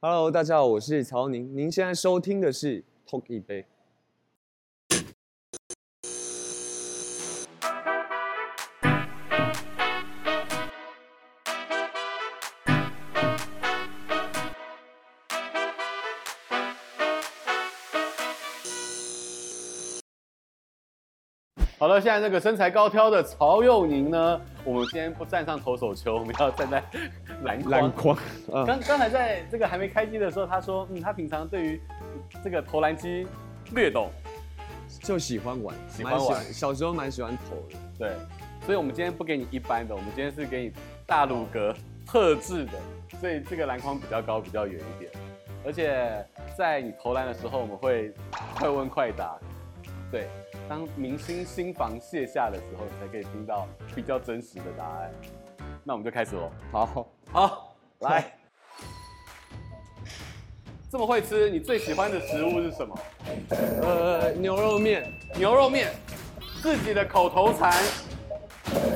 Hello，大家好，我是曹宁。您现在收听的是 Talk 一杯。好了，现在那个身材高挑的曹佑宁呢？我们今天不站上投手球，我们要站在篮篮筐。刚 刚、嗯、才在这个还没开机的时候，他说，嗯，他平常对于这个投篮机略懂，就喜欢玩，喜欢玩，小时候蛮喜欢投的。对，所以我们今天不给你一般的，我们今天是给你大鲁格特制的，所以这个篮筐比较高，比较远一点，而且在你投篮的时候，我们会快问快答，对。当明星新房卸下的时候，你才可以听到比较真实的答案。那我们就开始喽。好，好，来。这么会吃，你最喜欢的食物是什么？呃，牛肉面。牛肉面，自己的口头禅。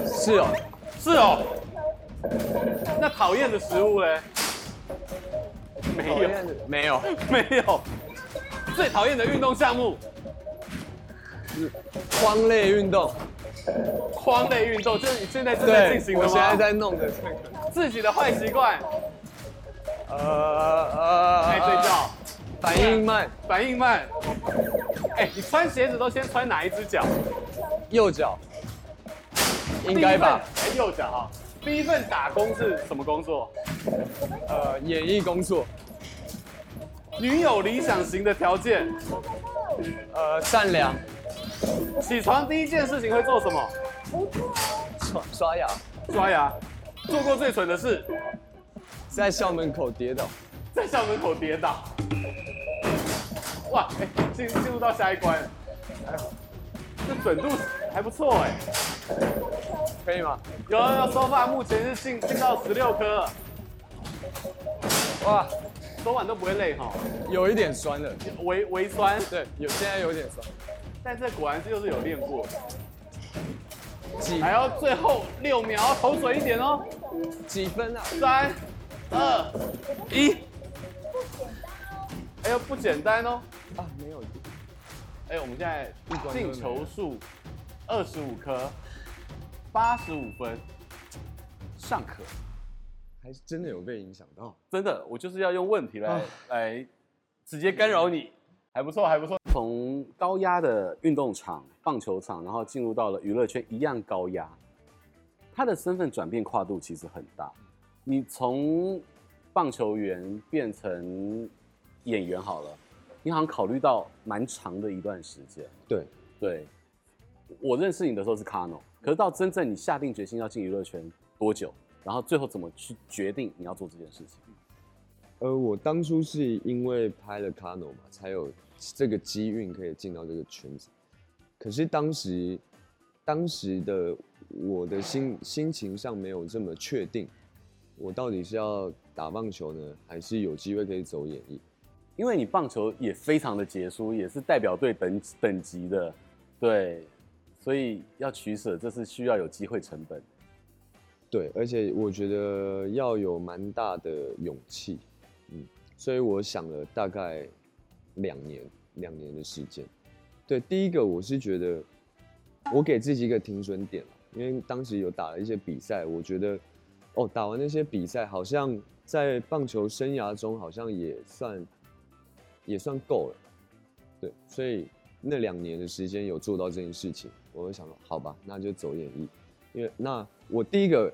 是哦，是哦。那讨厌的食物嘞？没有，没有，没有。最讨厌的运动项目？框类运动，框类运动就是你现在正在进行的吗？我现在在弄的。自己的坏习惯，呃呃，爱睡觉，反应慢，反应慢。哎，你穿鞋子都先穿哪一只脚？右脚，应该吧？哎，右脚哈。第一份打工是什么工作？呃，演艺工作。女友理想型的条件？呃，善良。起床第一件事情会做什么？刷刷牙。刷牙。做过最蠢的事？在校门口跌倒。在校门口跌倒。哇，哎，进进入到下一关。哎呦，这准度还不错哎。可以吗？有有，手法目前是进进到十六颗。哇，手腕都不会累哈。有一点酸的，微微酸。对，有现在有一点酸。但这果然是又是有练过的，几还要最后六秒，投水一点哦。几分啊？三、二、一。哎呦，不简单哦。啊，没有。哎，我们现在进球数二十五颗，八十五分，尚可。还是真的有被影响到？真的，我就是要用问题来、啊、来直接干扰你。还不错，还不错。从高压的运动场、棒球场，然后进入到了娱乐圈，一样高压。他的身份转变跨度其实很大。你从棒球员变成演员好了，你好像考虑到蛮长的一段时间。对对，我认识你的时候是卡诺，可是到真正你下定决心要进娱乐圈多久？然后最后怎么去决定你要做这件事情？呃，我当初是因为拍了《卡诺》嘛，才有这个机运可以进到这个圈子。可是当时，当时的我的心心情上没有这么确定，我到底是要打棒球呢，还是有机会可以走演艺？因为你棒球也非常的杰出，也是代表队等等级的，对，所以要取舍，这是需要有机会成本。对，而且我觉得要有蛮大的勇气。嗯，所以我想了大概两年，两年的时间。对，第一个我是觉得我给自己一个停损点，因为当时有打了一些比赛，我觉得哦，打完那些比赛，好像在棒球生涯中好像也算也算够了。对，所以那两年的时间有做到这件事情，我就想说，好吧，那就走演艺。因为那我第一个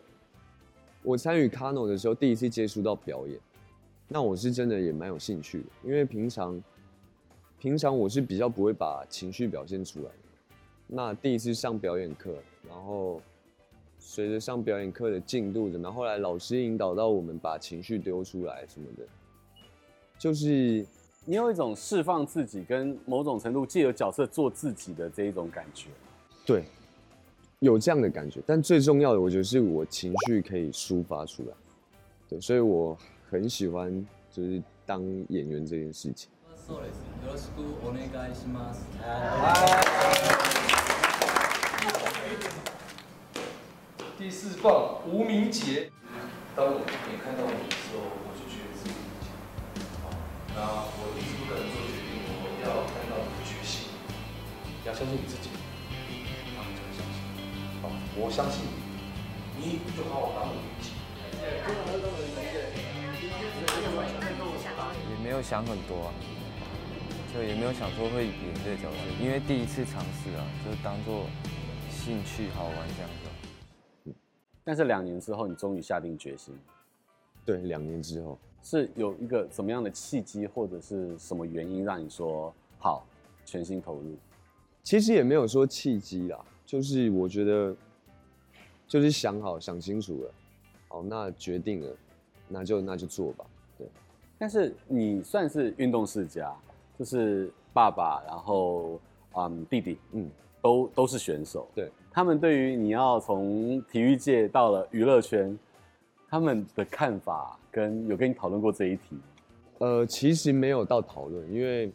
我参与卡诺的时候，第一次接触到表演。那我是真的也蛮有兴趣的，因为平常，平常我是比较不会把情绪表现出来的。那第一次上表演课，然后随着上表演课的进度怎么样，后来老师引导到我们把情绪丢出来什么的，就是你有一种释放自己跟某种程度借由角色做自己的这一种感觉。对，有这样的感觉，但最重要的我觉得是我情绪可以抒发出来。对，所以我。很喜欢就是当演员这件事情。そうです。よろしくお願いします。第四棒，吴明杰。当我看到你，我就觉得。那我一直不做决定，我要看到你的决心，要相信你自己。就相信。好，我相信你。你就把我当杰。也没有想很多。就也没有想说会演这个角色，因为第一次尝试啊，就当做兴趣好玩这样子。但是两年之后，你终于下定决心。对，两年之后是有一个什么样的契机，或者是什么原因让你说好全心投入？其实也没有说契机啦，就是我觉得就是想好想清楚了，好，那决定了，那就那就做吧。对，但是你算是运动世家，就是爸爸，然后嗯弟弟，嗯，都都是选手。对，他们对于你要从体育界到了娱乐圈。他们的看法跟有跟你讨论过这一题？呃，其实没有到讨论，因为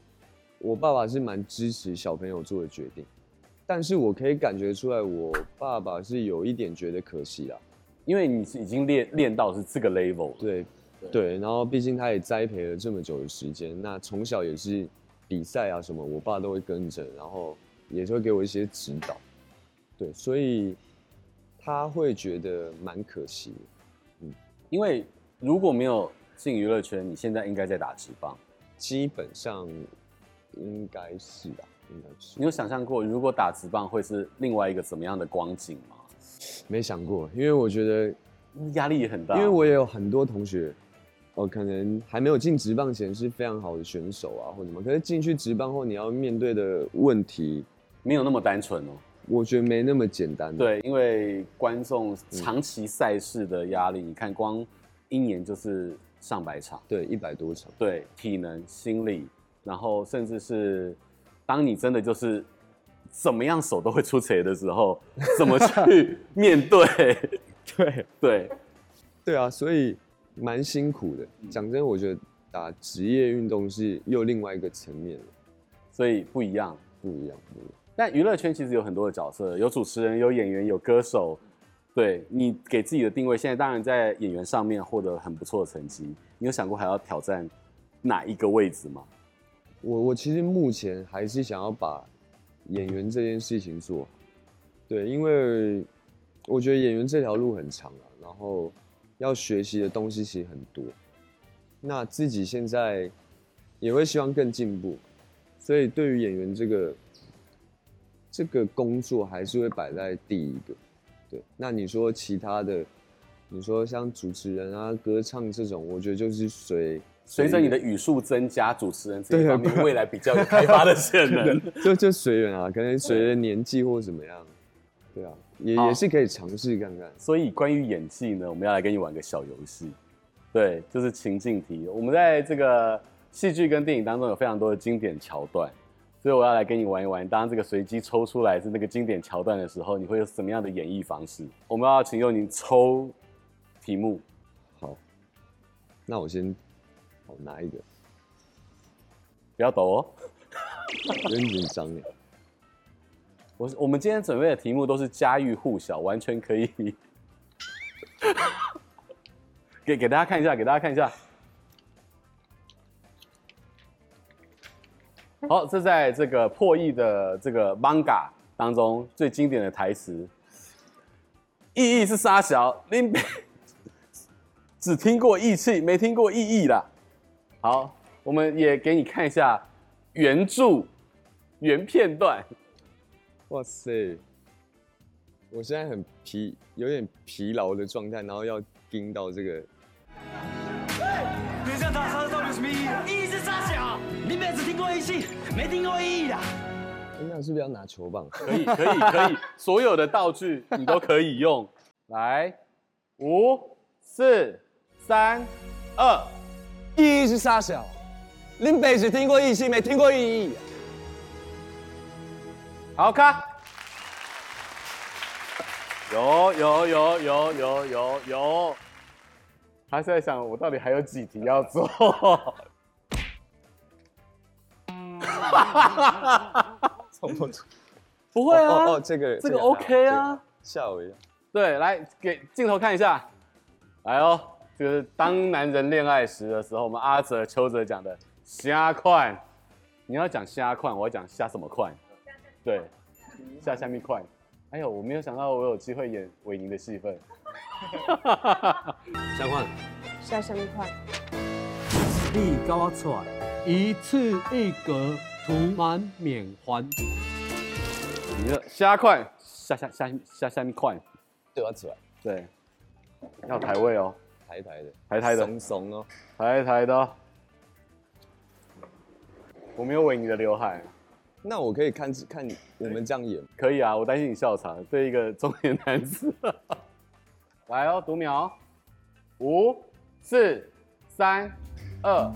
我爸爸是蛮支持小朋友做的决定，但是我可以感觉出来，我爸爸是有一点觉得可惜啦，因为你是已经练练到是这个 level，对对，然后毕竟他也栽培了这么久的时间，那从小也是比赛啊什么，我爸都会跟着，然后也会给我一些指导，对，所以他会觉得蛮可惜的。因为如果没有进娱乐圈，你现在应该在打职棒，基本上应该是吧，应该是。你有想象过如果打职棒会是另外一个怎么样的光景吗？没想过，因为我觉得压力也很大。因为我也有很多同学，哦，可能还没有进职棒前是非常好的选手啊，或者什么，可是进去职棒后，你要面对的问题没有那么单纯哦。我觉得没那么简单。对，因为观众长期赛事的压力，嗯、你看光一年就是上百场，对，一百多场。对，体能、心理，然后甚至是当你真的就是怎么样手都会出贼的时候，怎么去 面对？对对对啊，所以蛮辛苦的。讲真，我觉得打职业运动是又另外一个层面了，所以不一样，不一样，不一样。但娱乐圈其实有很多的角色，有主持人，有演员，有歌手。对，你给自己的定位，现在当然在演员上面获得很不错的成绩。你有想过还要挑战哪一个位置吗？我我其实目前还是想要把演员这件事情做。对，因为我觉得演员这条路很长啊，然后要学习的东西其实很多。那自己现在也会希望更进步，所以对于演员这个。这个工作还是会摆在第一个，对。那你说其他的，你说像主持人啊、歌唱这种，我觉得就是随随着你的语速增加，主持人这一方面未来比较有开发的潜 能，就就随缘啊，可能随着年纪或怎么样，对啊，也也是可以尝试看看。所以关于演技呢，我们要来跟你玩个小游戏，对，就是情境题。我们在这个戏剧跟电影当中有非常多的经典桥段。所以我要来跟你玩一玩，当这个随机抽出来是那个经典桥段的时候，你会有什么样的演绎方式？我们要请佑宁抽题目。好，那我先，我拿一个，不要抖哦，有点紧张耶。我我们今天准备的题目都是家喻户晓，完全可以给给大家看一下，给大家看一下。好，这在这个破译的这个 manga 当中最经典的台词，意义是杀小，林只听过义气，没听过意义啦。好，我们也给你看一下原著原片段。哇塞，我现在很疲，有点疲劳的状态，然后要盯到这个。别这样打杀，到底有什么意义？意义是杀小。你们只听过义气，没听过意义的。那是不是要拿球棒？可以，可以，可以，所有的道具你都可以用。来，五、四、三、二，意义是杀小。你们只听过义气，没听过意义。好看。有有有有有有有。他是在想，我到底还有几题要做？哈哈哈哈哈！不会啊，哦，哦，这个这个 OK 啊，吓我一跳。对，来给镜头看一下，来哦，这个是当男人恋爱时的时候，我们阿泽、邱泽讲的虾块。你要讲虾块，我要讲虾什么宽？对，下下面快。哎呦，我没有想到我有机会演韦宁的戏份。下换，下下面快。你跟我出来，一次一格，涂满缅环。你的虾快，下下下下下面快。对，要出来，对，要抬位哦，抬抬的，抬抬的，松松哦，抬抬的。我没有韦宁的刘海。那我可以看看我们这样演，可以啊，我担心你笑场，对一个中年男子。来哦，读秒，五、四、三、二。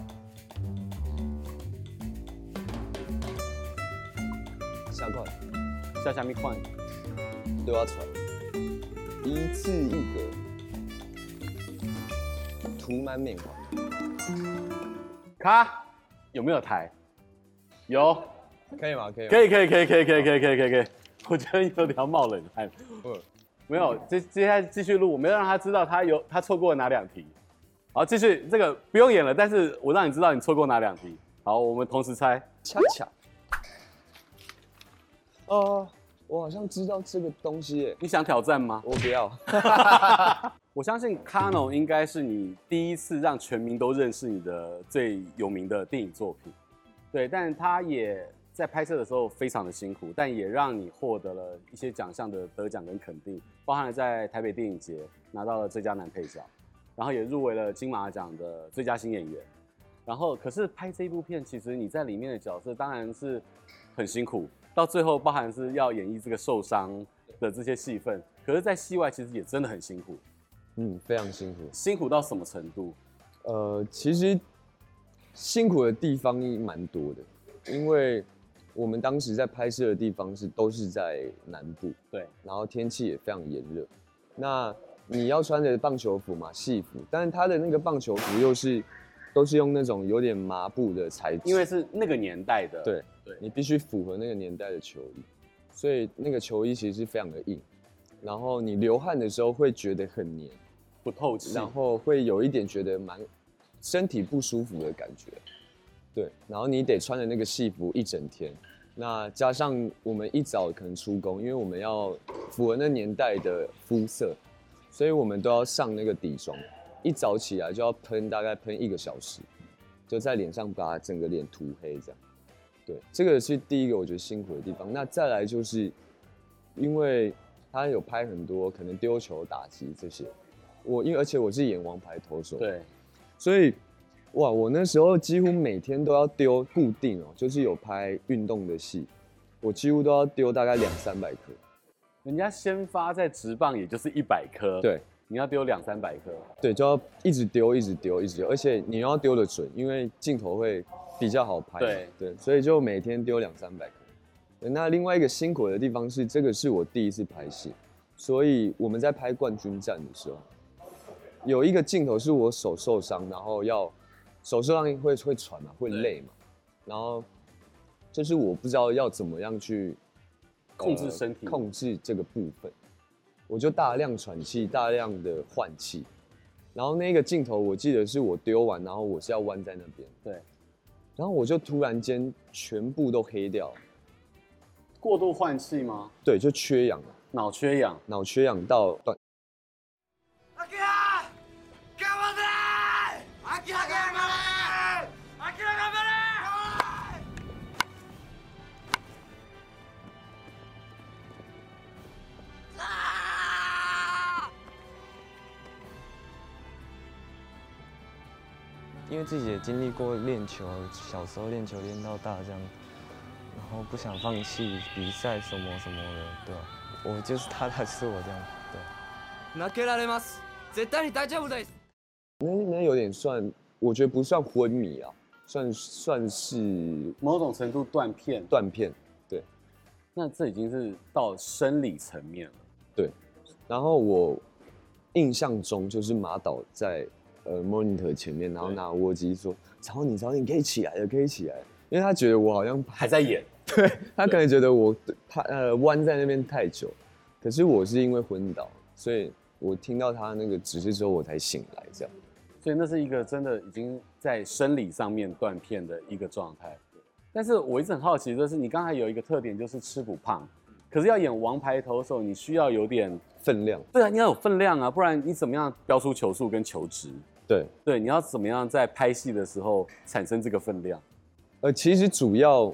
下快，下下面快，对，要出来，一次一格，涂满缅环。卡，有没有抬？有。可以吗？可以。可以可以可以可以可以可以可以可以可以。我觉得有点要冒冷汗。嗯。没有，接接下来继续录，我没有让他知道他有他错过了哪两题。好，继续这个不用演了，但是我让你知道你错过哪两题。好，我们同时猜。恰恰。哦，我好像知道这个东西耶。你想挑战吗？我不要。我相信 Kano 应该是你第一次让全民都认识你的最有名的电影作品。对，但他也。在拍摄的时候非常的辛苦，但也让你获得了一些奖项的得奖跟肯定，包含了在台北电影节拿到了最佳男配角，然后也入围了金马奖的最佳新演员。然后，可是拍这一部片，其实你在里面的角色当然是很辛苦，到最后包含是要演绎这个受伤的这些戏份，可是，在戏外其实也真的很辛苦。嗯，非常辛苦。辛苦到什么程度？呃，其实辛苦的地方蛮多的，因为。我们当时在拍摄的地方是都是在南部，对，然后天气也非常炎热。那你要穿着棒球服嘛，戏服，但是他的那个棒球服又是都是用那种有点麻布的材质，因为是那个年代的，对对，你必须符合那个年代的球衣，所以那个球衣其实是非常的硬，然后你流汗的时候会觉得很黏，不透气，然后会有一点觉得蛮身体不舒服的感觉。对，然后你得穿着那个戏服一整天，那加上我们一早可能出工，因为我们要符合那年代的肤色，所以我们都要上那个底妆，一早起来就要喷，大概喷一个小时，就在脸上把整个脸涂黑这样。对，这个是第一个我觉得辛苦的地方。那再来就是，因为他有拍很多可能丢球、打击这些，我因为而且我是演王牌投手，对，所以。哇，我那时候几乎每天都要丢固定哦，就是有拍运动的戏，我几乎都要丢大概两三百颗。人家先发在直棒也就是一百颗，对，你要丢两三百颗，对，就要一直丢，一直丢，一直丢，而且你要丢的准，因为镜头会比较好拍。对对，所以就每天丢两三百颗。那另外一个辛苦的地方是，这个是我第一次拍戏，所以我们在拍冠军战的时候，有一个镜头是我手受伤，然后要。手上会会喘嘛，会累嘛，然后就是我不知道要怎么样去控制身体，控制这个部分，我就大量喘气，大量的换气，然后那个镜头我记得是我丢完，然后我是要弯在那边，对，然后我就突然间全部都黑掉，过度换气吗？对，就缺氧，脑缺氧，脑缺氧到断。因为自己也经历过练球，小时候练球练到大这样，然后不想放弃比赛什么什么的，对吧？我就是他，他是我这样，对。负けられます。绝対に大丈夫です。那那有点算，我觉得不算昏迷啊，算算是某种程度断片。断片，对。那这已经是到生理层面了。对。然后我印象中就是马导在。 呃，monitor 前面，然后拿握机说：“找你，找你，可以起来了，可以起来。”因为他觉得我好像还在演，对，他可能觉得我他呃弯在那边太久，可是我是因为昏倒，所以我听到他那个指示之后我才醒来，这样。所以那是一个真的已经在生理上面断片的一个状态。但是我一直很好奇，就是你刚才有一个特点，就是吃不胖，可是要演王牌投手，你需要有点分量。对啊，你要有分量啊，不然你怎么样标出球速跟球质？对对，你要怎么样在拍戏的时候产生这个分量？呃，其实主要，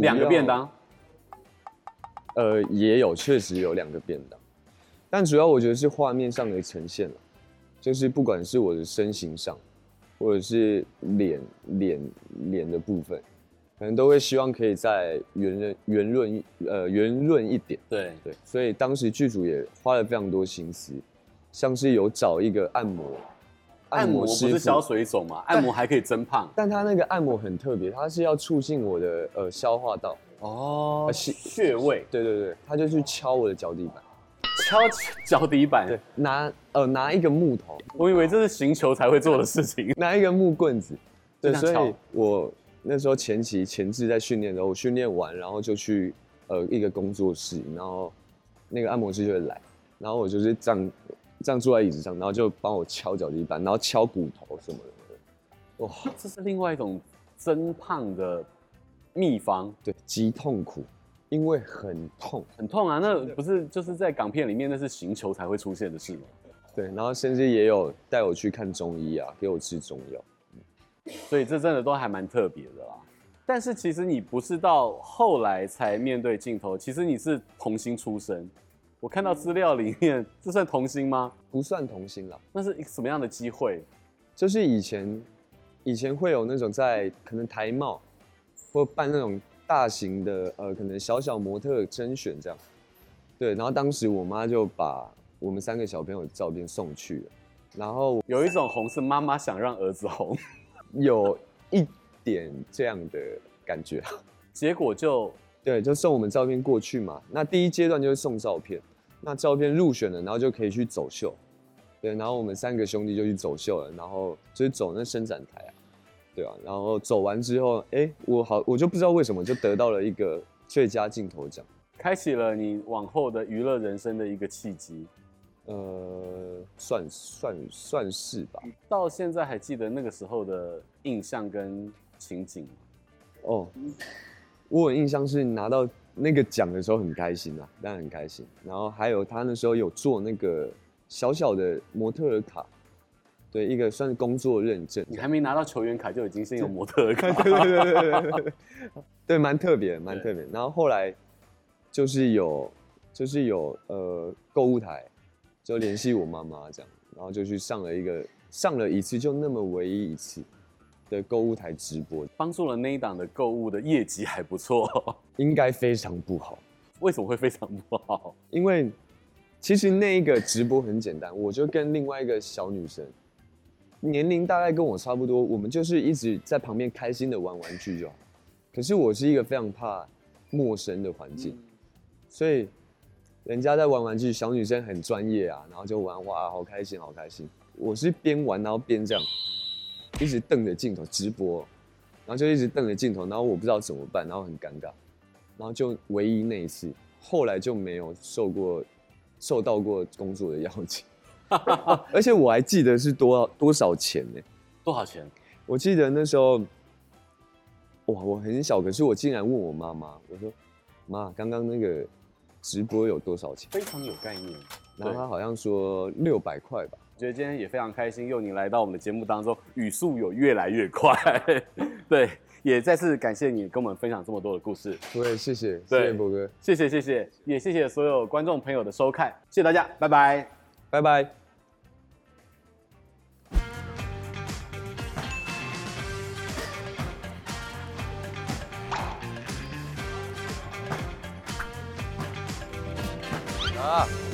两个便当，呃，也有，确实有两个便当，但主要我觉得是画面上的呈现，就是不管是我的身形上，或者是脸脸脸的部分，可能都会希望可以再圆润圆润呃圆润一点。对对，所以当时剧组也花了非常多心思，像是有找一个按摩，按摩不是消水肿嘛？按摩还可以增胖，但他那个按摩很特别，他是要促进我的呃消化道哦，是穴位。对对对，他就去敲我的脚底板，敲脚底板，对，拿呃拿一个木头。我以为这是行球才会做的事情，拿一个木棍子，对，所以我那时候前期前置在训练的时候，我训练完，然后就去呃一个工作室，然后那个按摩师就会来，然后我就是这样这样坐在椅子上，然后就帮我敲脚底板，然后敲骨头什么的，哇，这是另外一种增胖的秘方，对，极痛苦，因为很痛，很痛啊，那不是就是在港片里面那是行球才会出现的事吗？对，然后甚至也有带我去看中医啊，给我吃中药。所以这真的都还蛮特别的啦。但是其实你不是到后来才面对镜头，其实你是童星出身。我看到资料里面，这算童星吗？不算童星了，那是一个什么样的机会？就是以前，以前会有那种在可能台贸，或办那种大型的呃，可能小小模特甄选这样。对，然后当时我妈就把我们三个小朋友的照片送去了，然后有一种红是妈妈想让儿子红。有一点这样的感觉，结果就对，就送我们照片过去嘛。那第一阶段就是送照片，那照片入选了，然后就可以去走秀。对，然后我们三个兄弟就去走秀了，然后就是走那伸展台啊，对啊，然后走完之后，哎，我好，我就不知道为什么就得到了一个最佳镜头奖，开启了你往后的娱乐人生的一个契机。呃，算算算是吧。到现在还记得那个时候的印象跟情景吗？哦，我有印象是拿到那个奖的时候很开心啊，当然很开心。然后还有他那时候有做那个小小的模特儿卡，对，一个算是工作认证。你还没拿到球员卡就已经先有模特儿卡，对对对对对对，对，蛮特别，蛮特别。然后后来就是有，就是有呃购物台。就联系我妈妈这样，然后就去上了一个上了一次，就那么唯一一次的购物台直播，帮助了那一档的购物的业绩还不错，应该非常不好。为什么会非常不好？因为其实那一个直播很简单，我就跟另外一个小女生，年龄大概跟我差不多，我们就是一直在旁边开心的玩玩具就好。可是我是一个非常怕陌生的环境，所以。人家在玩玩具，小女生很专业啊，然后就玩哇，好开心，好开心。我是边玩然后边这样，一直瞪着镜头直播，然后就一直瞪着镜头，然后我不知道怎么办，然后很尴尬，然后就唯一那一次，后来就没有受过受到过工作的邀请，而且我还记得是多少多少钱呢？多少钱？我记得那时候，哇，我很小，可是我竟然问我妈妈，我说妈，刚刚那个。直播有多少钱？非常有概念。然后他好像说六百块吧。我觉得今天也非常开心，佑宁来到我们的节目当中，语速有越来越快。对，也再次感谢你跟我们分享这么多的故事。对，谢谢，对谢谢博哥，谢谢谢谢，也谢谢所有观众朋友的收看，谢谢大家，拜拜，拜拜。啊。